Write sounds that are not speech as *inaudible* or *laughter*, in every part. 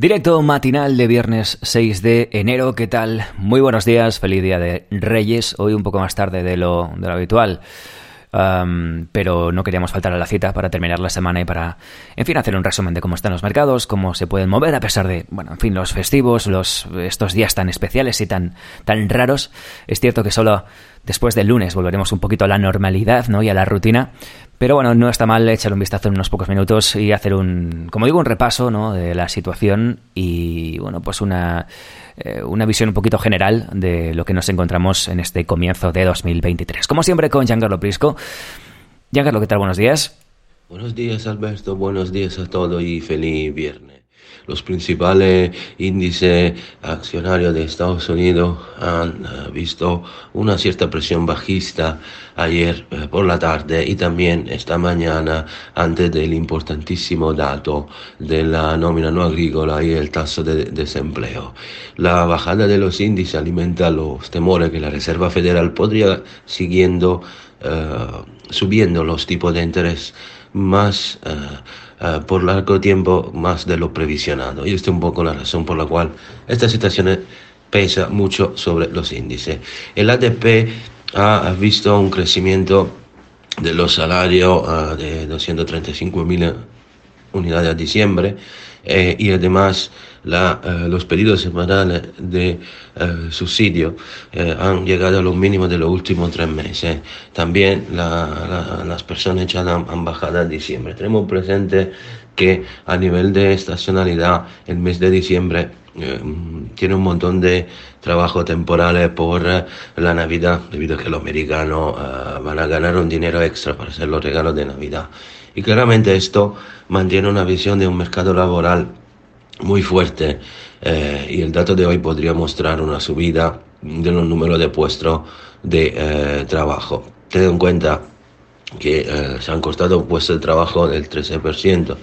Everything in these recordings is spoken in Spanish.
Directo matinal de viernes 6 de enero. ¿Qué tal? Muy buenos días. Feliz día de Reyes. Hoy un poco más tarde de lo, de lo habitual. Um, pero no queríamos faltar a la cita para terminar la semana y para, en fin, hacer un resumen de cómo están los mercados, cómo se pueden mover a pesar de, bueno, en fin, los festivos, los, estos días tan especiales y tan, tan raros. Es cierto que solo después del lunes volveremos un poquito a la normalidad, ¿no? Y a la rutina, pero bueno, no está mal echar un vistazo en unos pocos minutos y hacer un, como digo, un repaso, ¿no? De la situación y, bueno, pues una eh, una visión un poquito general de lo que nos encontramos en este comienzo de 2023. Como siempre con Giancarlo Prisco. Giancarlo, ¿qué tal? Buenos días. Buenos días, Alberto. Buenos días a todos y feliz viernes. Los principales índices accionarios de Estados Unidos han eh, visto una cierta presión bajista ayer eh, por la tarde y también esta mañana antes del importantísimo dato de la nómina no agrícola y el taso de desempleo. La bajada de los índices alimenta los temores que la Reserva Federal podría siguiendo subiendo los tipos de interés más uh, por largo tiempo más de lo previsionado. Y esta es un poco la razón por la cual esta situación pesa mucho sobre los índices. El ADP ha visto un crecimiento de los salarios uh, de 235 mil unidades a diciembre eh, y además la, eh, los pedidos semanales de eh, subsidio eh, han llegado a los mínimos de los últimos tres meses. También la, la, las personas ya han, bajado en diciembre. Tenemos presente que a nivel de estacionalidad el mes de diciembre tiene un montón de trabajo temporales por la Navidad, debido a que los americanos van a ganar un dinero extra para hacer los regalos de Navidad. Y claramente esto mantiene una visión de un mercado laboral muy fuerte eh, y el dato de hoy podría mostrar una subida de los números de puestos de eh, trabajo. Ten en cuenta que eh, se han costado puestos de trabajo del 13%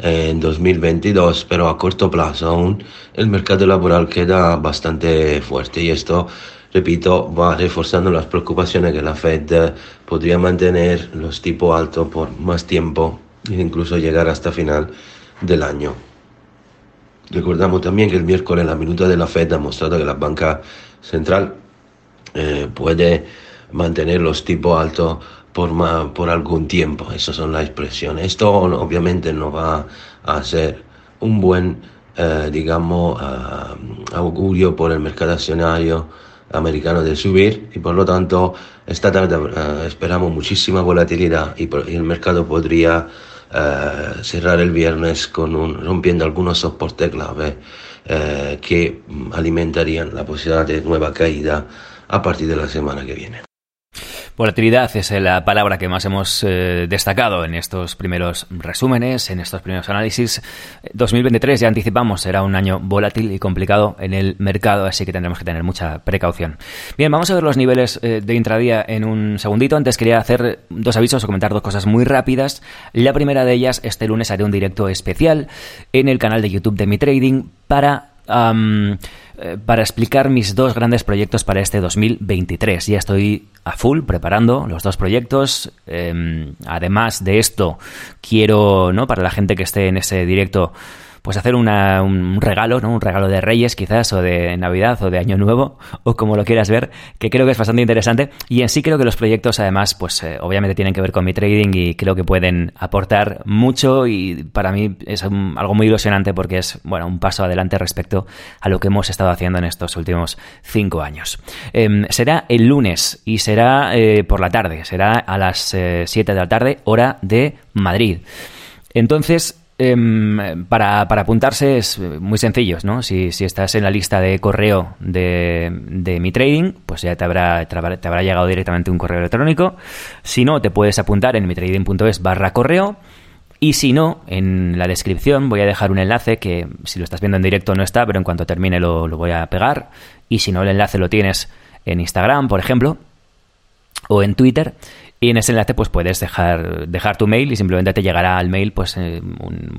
en 2022, pero a corto plazo aún el mercado laboral queda bastante fuerte y esto, repito, va reforzando las preocupaciones que la Fed podría mantener los tipos altos por más tiempo e incluso llegar hasta final del año. Recordamos también que el miércoles la minuta de la Fed ha mostrado que la banca central eh, puede mantener los tipos altos por, más, por algún tiempo. Esas son las expresiones. Esto obviamente no va a ser un buen, eh, digamos, uh, augurio por el mercado accionario americano de subir y por lo tanto esta tarde uh, esperamos muchísima volatilidad y, y el mercado podría eh, cerrar el viernes con un, rompiendo algunos soportes clave eh, que alimentarían la posibilidad de nueva caída a partir de la semana que viene. Volatilidad es la palabra que más hemos eh, destacado en estos primeros resúmenes, en estos primeros análisis. 2023, ya anticipamos, será un año volátil y complicado en el mercado, así que tendremos que tener mucha precaución. Bien, vamos a ver los niveles eh, de intradía en un segundito. Antes quería hacer dos avisos o comentar dos cosas muy rápidas. La primera de ellas, este lunes haré un directo especial en el canal de YouTube de Mi Trading para um, para explicar mis dos grandes proyectos para este 2023. Ya estoy a full preparando los dos proyectos. Eh, además de esto, quiero, ¿no? Para la gente que esté en ese directo pues hacer un regalo, ¿no? Un regalo de Reyes quizás, o de Navidad, o de Año Nuevo, o como lo quieras ver, que creo que es bastante interesante. Y en sí creo que los proyectos, además, pues eh, obviamente tienen que ver con mi trading y creo que pueden aportar mucho y para mí es algo muy ilusionante porque es, bueno, un paso adelante respecto a lo que hemos estado haciendo en estos últimos cinco años. Eh, será el lunes y será eh, por la tarde, será a las 7 eh, de la tarde, hora de Madrid. Entonces, Eh, para, para, apuntarse es muy sencillo, ¿no? Si, si, estás en la lista de correo de, de mi trading, pues ya te habrá, te habrá, te habrá llegado directamente un correo electrónico. Si no, te puedes apuntar en mitrading.es barra correo Y si no, en la descripción voy a dejar un enlace que si lo estás viendo en directo no está, pero en cuanto termine lo, lo voy a pegar. Y si no, el enlace lo tienes en Instagram, por ejemplo, o en Twitter. Y en ese enlace pues puedes dejar, dejar tu mail y simplemente te llegará al mail pues, eh,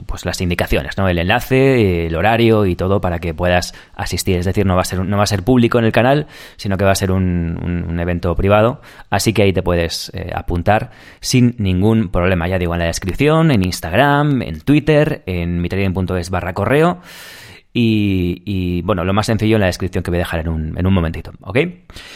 pues las indicaciones, ¿no? El enlace, el horario y todo para que puedas asistir. Es decir, no va a ser, no va a ser público en el canal, sino que va a ser un, un, evento privado. Así que ahí te puedes eh, apuntar sin ningún problema. Ya digo, en la descripción, en Instagram, en Twitter, en mitradien.es barra correo. Y, bueno, lo más sencillo en la descripción que voy a dejar en un, en un momentito, ¿ok?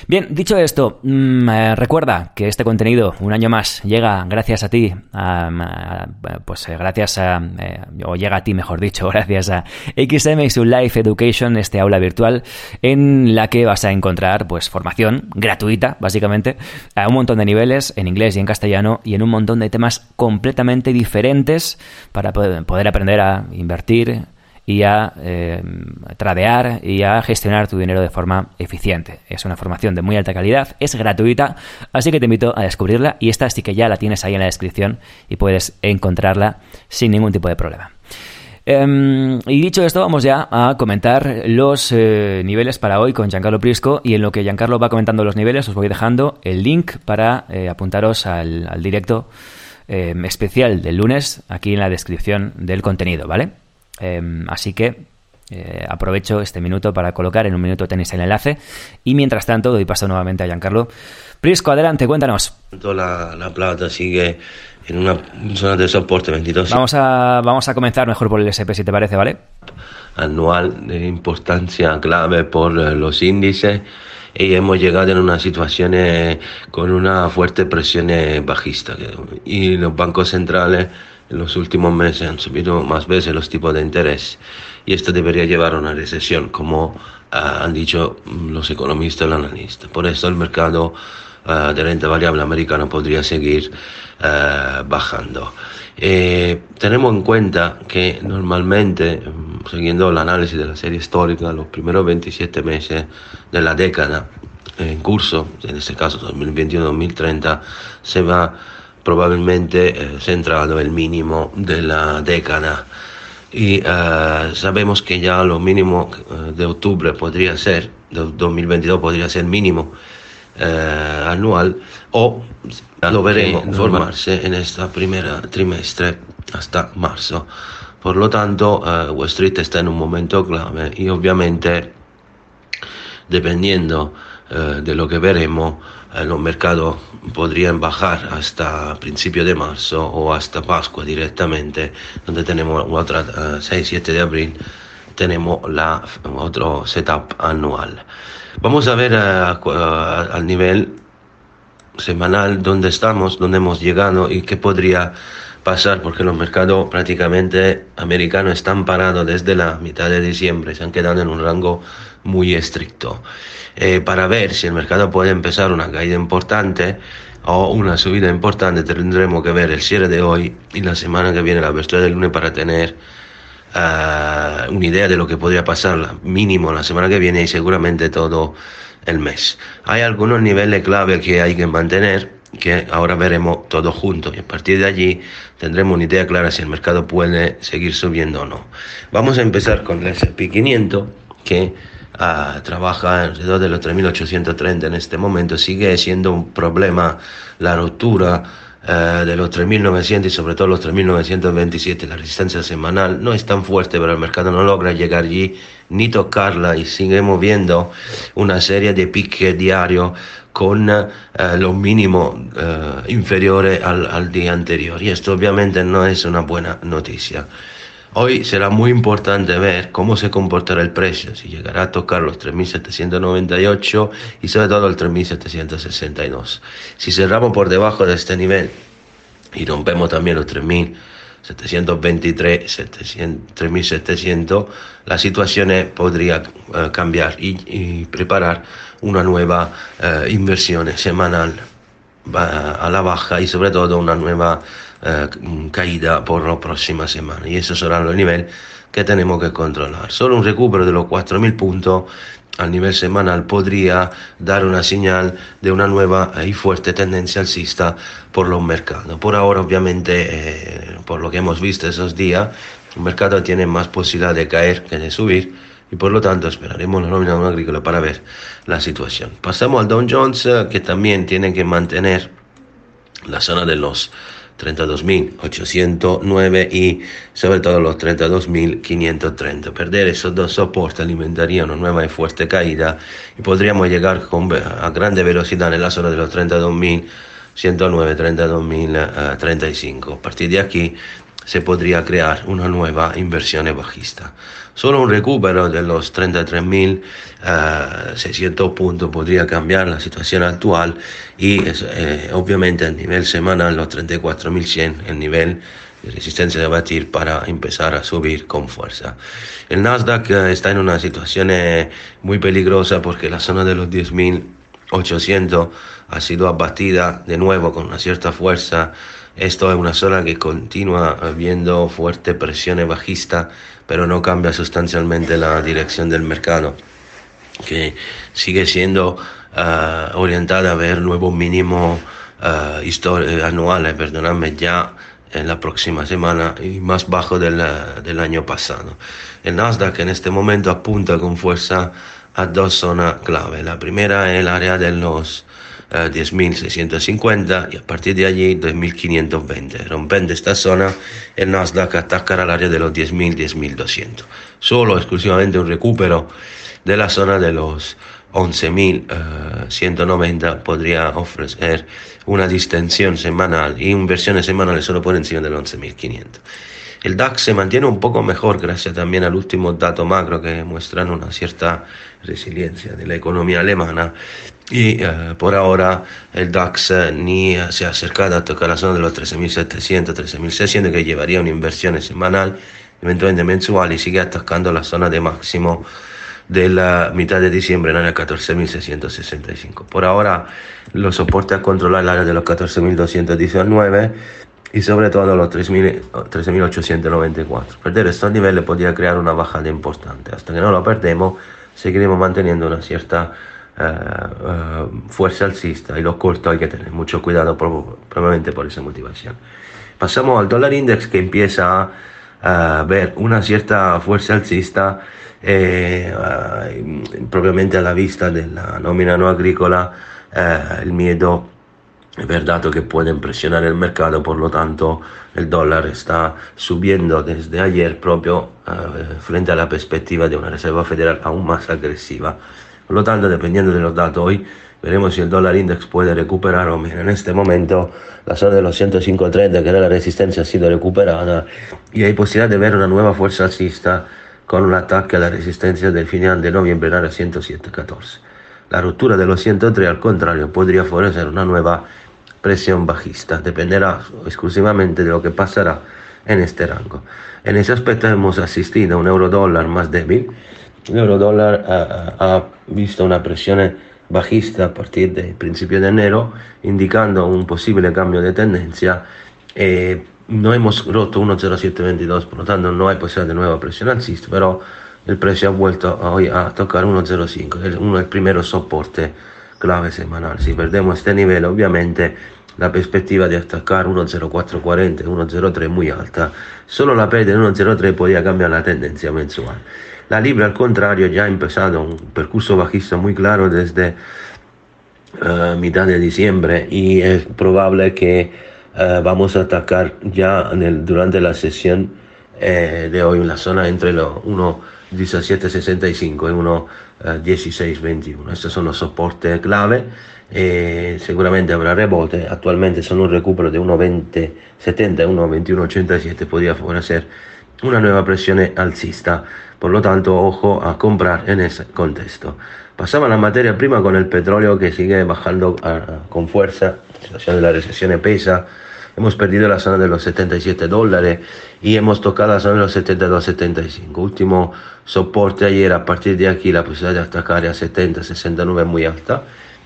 Bien, dicho esto, mmm, eh, recuerda que este contenido, un año más, llega gracias a ti, a, pues eh, gracias a, eh, o llega a ti, mejor dicho, *laughs* gracias a XM y su Life Education, este aula virtual, en la que vas a encontrar, pues, formación gratuita, básicamente, a un montón de niveles, en inglés y en castellano, y en un montón de temas completamente diferentes para poder aprender a invertir, y a eh, tradear y a gestionar tu dinero de forma eficiente. Es una formación de muy alta calidad, es gratuita, así que te invito a descubrirla y esta sí que ya la tienes ahí en la descripción y puedes encontrarla sin ningún tipo de problema. Um, y dicho esto, vamos ya a comentar los eh, niveles para hoy con Giancarlo Prisco. Y en lo que Giancarlo va comentando los niveles, os voy dejando el link para eh, apuntaros al, directo eh, especial del lunes aquí en la descripción del contenido, ¿vale? Eh, así que eh, aprovecho este minuto para colocar en un minuto tenéis el enlace y mientras tanto doy paso nuevamente a Giancarlo. Prisco, adelante, cuéntanos. La, la plata sigue en una zona de soporte 22. Vamos a, vamos a comenzar mejor por el SP si te parece, ¿vale? Anual de importancia clave por eh, los índices y hemos llegado en una situación eh, con una fuerte presión eh, bajista y los bancos centrales en los últimos meses han subido más veces los tipos de interés y esto debería llevar a una recesión, como uh, han dicho los economistas y los analistas. Por eso el mercado uh, de renta variable americano podría seguir uh, bajando. Eh, tenemos en cuenta que normalmente, siguiendo el análisis de la serie histórica, los primeros 27 meses de la década en curso, en este caso 2021-2030, se va probablemente eh, centrado el mínimo de la década. Y eh, sabemos que ya lo mínimo eh, de octubre podría ser, de 2022 podría ser mínimo eh, anual, o lo veremos formarse en esta primera trimestre hasta marzo. Por lo tanto, Wall Street está en un momento clave y obviamente, dependiendo de lo que veremos, los mercados podrían bajar hasta principio de marzo o hasta Pascua directamente, donde tenemos otra uh, 6-7 de abril, tenemos la, otro setup anual. Vamos a ver uh, al nivel semanal dónde estamos, dónde hemos llegado y qué podría pasar, porque los mercados prácticamente americanos están parados desde la mitad de diciembre, se han quedado en un rango muy estricto. Eh, para ver si el mercado puede empezar una caída importante o una subida importante, tendremos que ver el cierre de hoy y la semana que viene, la apertura del lunes, para tener uh, una idea de lo que podría pasar mínimo la semana que viene y seguramente todo el mes. Hay algunos niveles clave que hay que mantener que ahora veremos todo junto y a partir de allí tendremos una idea clara si el mercado puede seguir subiendo o no. Vamos a empezar con el S&P 500 que uh, trabaja alrededor de los 3.830 en este momento. Sigue siendo un problema la ruptura uh, de los 3.900 y sobre todo los 3.927. La resistencia semanal no es tan fuerte, pero el mercado no logra llegar allí ni tocarla y seguimos viendo una serie de piques diarios con uh, los mínimos uh, inferiores al, al, día anterior. Y esto obviamente no es una buena noticia. Hoy será muy importante ver cómo se comportará el precio, si llegará a tocar los 3.798 y sobre todo el 3.762. Si cerramos por debajo de este nivel y rompemos también los 3.723, 3.700, la situación podría uh, cambiar y, preparar una nueva uh, inversión semanal a la baja y sobre todo una nueva eh, caída por la próxima semana y esos serán los niveles que tenemos que controlar. Solo un recupero de los 4.000 puntos a nivel semanal podría dar una señal de una nueva y fuerte tendencia alcista por los mercados. Por ahora, obviamente, eh, por lo que hemos visto esos días, el mercado tiene más posibilidad de caer que de subir y por lo tanto esperaremos la nómina agrícola para ver la situación. Pasamos al Dow Jones, eh, que también tiene que mantener la zona de los 32.809 y sobre todo los 32.530. Perder esos dos soportes alimentaría una nueva y fuerte caída y podríamos llegar a grande velocidad en la zona de los 32.109, 32.035. A partir de aquí se podría crear una nueva inversión bajista. Solo un recupero de los 33.600 uh, puntos podría cambiar la situación actual y eh, obviamente a nivel semanal los 34.100 el nivel de resistencia de batir para empezar a subir con fuerza. El Nasdaq eh, está en una situación eh, muy peligrosa porque la zona de los 10.800 ha sido abatida de nuevo con una cierta fuerza esto es una zona que continúa viendo fuerte presión bajista, pero no cambia sustancialmente la dirección del mercado, que sigue siendo uh, orientada a ver nuevos mínimos uh, anuales, perdonadme, ya en la próxima semana y más bajo del, del año pasado. El Nasdaq en este momento apunta con fuerza a dos zonas clave. La primera es el área de los 10.650 y a partir de allí 2.520. Rompiendo esta zona, el Nasdaq atacará el área de los 10.000, 10.200. Solo exclusivamente un recupero de la zona de los 11.190 podría ofrecer una distensión semanal y inversiones semanales solo por encima del 11.500. El DAX se mantiene un poco mejor gracias también al último dato macro que muestran una cierta resiliencia de la economía alemana y eh, por ahora el DAX eh, ni se ha acercado a tocar la zona de los 13.700, 13.600 que llevaría una inversión semanal, eventualmente mensual y sigue atacando la zona de máximo de la mitad de diciembre en el 14.665. Por ahora los soportes a controlar el área de los 14.219 y sobre todo los 13.894. Perder estos niveles podría crear una bajada importante. Hasta que no lo perdemos, seguiremos manteniendo una cierta uh, uh, fuerza alcista y los cortos hay que tener mucho cuidado probablemente por esa motivación. Pasamos al dólar index que empieza a ver una cierta fuerza alcista eh, uh, propiamente a la vista de la nómina no agrícola, el miedo es verdad que pueden presionar el mercado, por lo tanto el dólar está subiendo desde ayer propio uh, frente a la perspectiva de una Reserva Federal aún más agresiva. Por lo tanto, dependiendo de los datos hoy, veremos si el dólar index puede recuperar o mira, en este momento la zona de los 105.30 que era la resistencia ha sido recuperada y hay posibilidad de ver una nueva fuerza alcista con un ataque a la resistencia del final de noviembre en la 107.14. La ruptura de los 103 al contrario podría favorecer una nueva presión bajista. Dependerá exclusivamente de lo que pasará en este rango. En ese aspecto hemos asistido a un euro dólar más débil. El euro dólar ha, visto una presión bajista a partir del principio de enero, indicando un posible cambio de tendencia. Eh, no hemos roto 1.0722, por lo tanto no hay posibilidad de nueva presión alcista, pero el precio ha vuelto hoy a tocar 1.05, uno del primeros soporte clave semanal. Si perdemos este nivel, obviamente la perspectiva de atacar 1.0440, 1.03 muy alta. Solo la pérdida de 1.03 podía cambiar la tendencia mensual. La Libra, al contrario, ya ha empezado un percurso bajista muy claro desde uh, mitad de diciembre y es probable que uh, vamos a atacar ya en el, durante la sesión eh, de hoy en la zona entre los 1.1765 y 1.1621. Estos son los soportes clave. Eh, seguramente habrá rebote. Actualmente son un recupero de 1.2070 y 1.2187. Podría favorecer una nueva presión alcista. Por lo tanto, ojo a comprar en ese contexto. Pasamos a la materia prima con el petróleo que sigue bajando con fuerza. La situación de la recesión pesa hemos perdido la zona de los 77 dólares y hemos tocado la zona de los 72-75. Último soporte ayer, a partir de aquí la posibilidad de atacar a 70, 69 es muy alta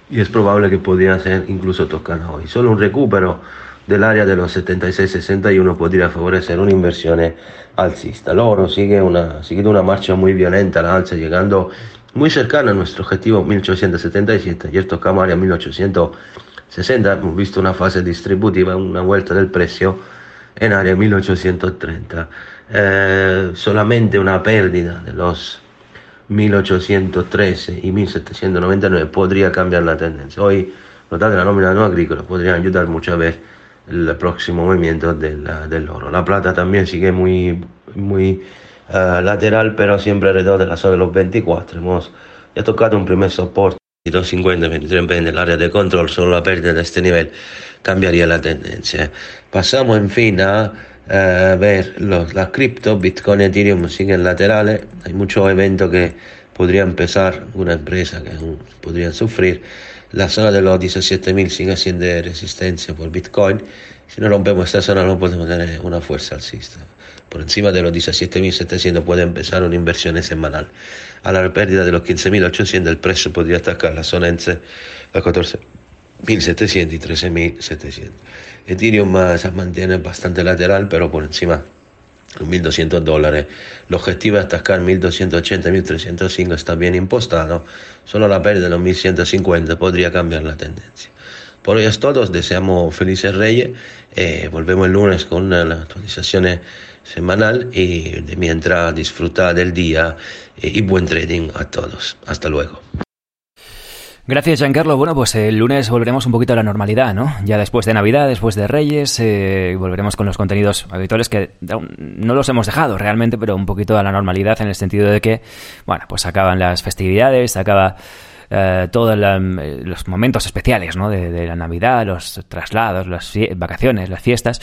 y es probable que podría ser incluso tocada hoy. Solo un recupero del área de los 76-61 podría favorecer una inversión alcista. L'oro sigue una, sigue una marcha muy violenta la alza, llegando muy cercano a nuestro objetivo 1877. Ayer tocamos área 1860, hemos visto una fase distributiva, una vuelta del precio en área 1830. Eh, solamente una pérdida de los 1813 y 1799 podría cambiar la tendencia. Hoy, notate la nómina no agrícola, podría ayudar mucho a ver el próximo movimiento del, del oro. La plata también sigue muy, muy uh, lateral, pero siempre alrededor de la zona de los 24. Hemos ya tocado un primer soporte. 250, 23 en el área de control, solo la pérdida de este nivel cambiaría la tendencia. Pasamos en fin a uh, ver las cripto, Bitcoin Ethereum siguen laterales. Hay muchos eventos que podría empezar, una empresa que podrían sufrir. La zona de los 17.000 sigue siendo resistencia por Bitcoin. Si no rompemos esta zona no podemos tener una fuerza alcista. Por encima de los 17.700 puede empezar una inversión semanal. A la pérdida de los 15.800 el precio podría atacar la zona entre los 14.700 y 13.700. Ethereum se mantiene bastante lateral, pero por encima los 1.200 dólares. El objetivo es atacar 1.280, 1.305 está bien impostado. Solo la pérdida de los 1.150 podría cambiar la tendencia. Por hoy es todo, deseamos felices reyes. Eh, volvemos el lunes con la actualización semanal y mientras disfrutar del día eh, y buen trading a todos. Hasta luego. Gracias, Giancarlo. Bueno, pues el lunes volveremos un poquito a la normalidad, ¿no? Ya después de Navidad, después de Reyes, eh, volveremos con los contenidos habituales que no los hemos dejado realmente, pero un poquito a la normalidad en el sentido de que, bueno, pues acaban las festividades, acaba eh, todos los momentos especiales ¿no? de, la Navidad, los traslados, las vacaciones, las fiestas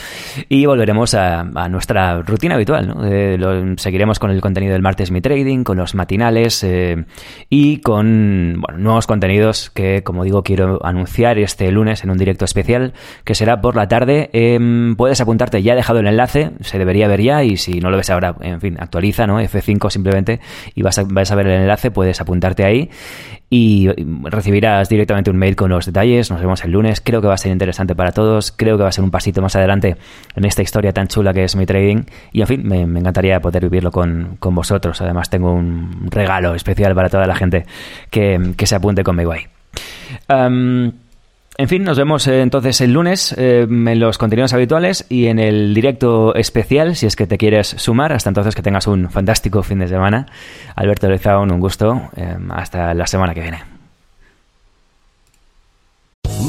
y volveremos a, nuestra rutina habitual. ¿no? seguiremos con el contenido del martes Mi Trading, con los matinales eh, y con nuevos contenidos que, como digo, quiero anunciar este lunes en un directo especial que será por la tarde. Em, puedes apuntarte, ya he dejado el enlace, se debería ver ya y si no lo ves ahora, en fin, actualiza, ¿no? F5 simplemente y vas a, vas a ver el enlace, puedes apuntarte ahí y recibirás directamente un mail con los detalles. Nos vemos el lunes. Creo que va a ser interesante para todos. Creo que va a ser un pasito más adelante en esta historia tan chula que es mi trading. Y en fin, me, encantaría poder vivirlo con, vosotros. Además, tengo un regalo especial para toda la gente que, se apunte conmigo ahí. En fin, nos vemos eh, entonces el lunes eh, en los contenidos habituales y en el directo especial, si es que te quieres sumar. Hasta entonces que tengas un fantástico fin de semana. Alberto Lezaun, un gusto. Eh, hasta la semana que viene.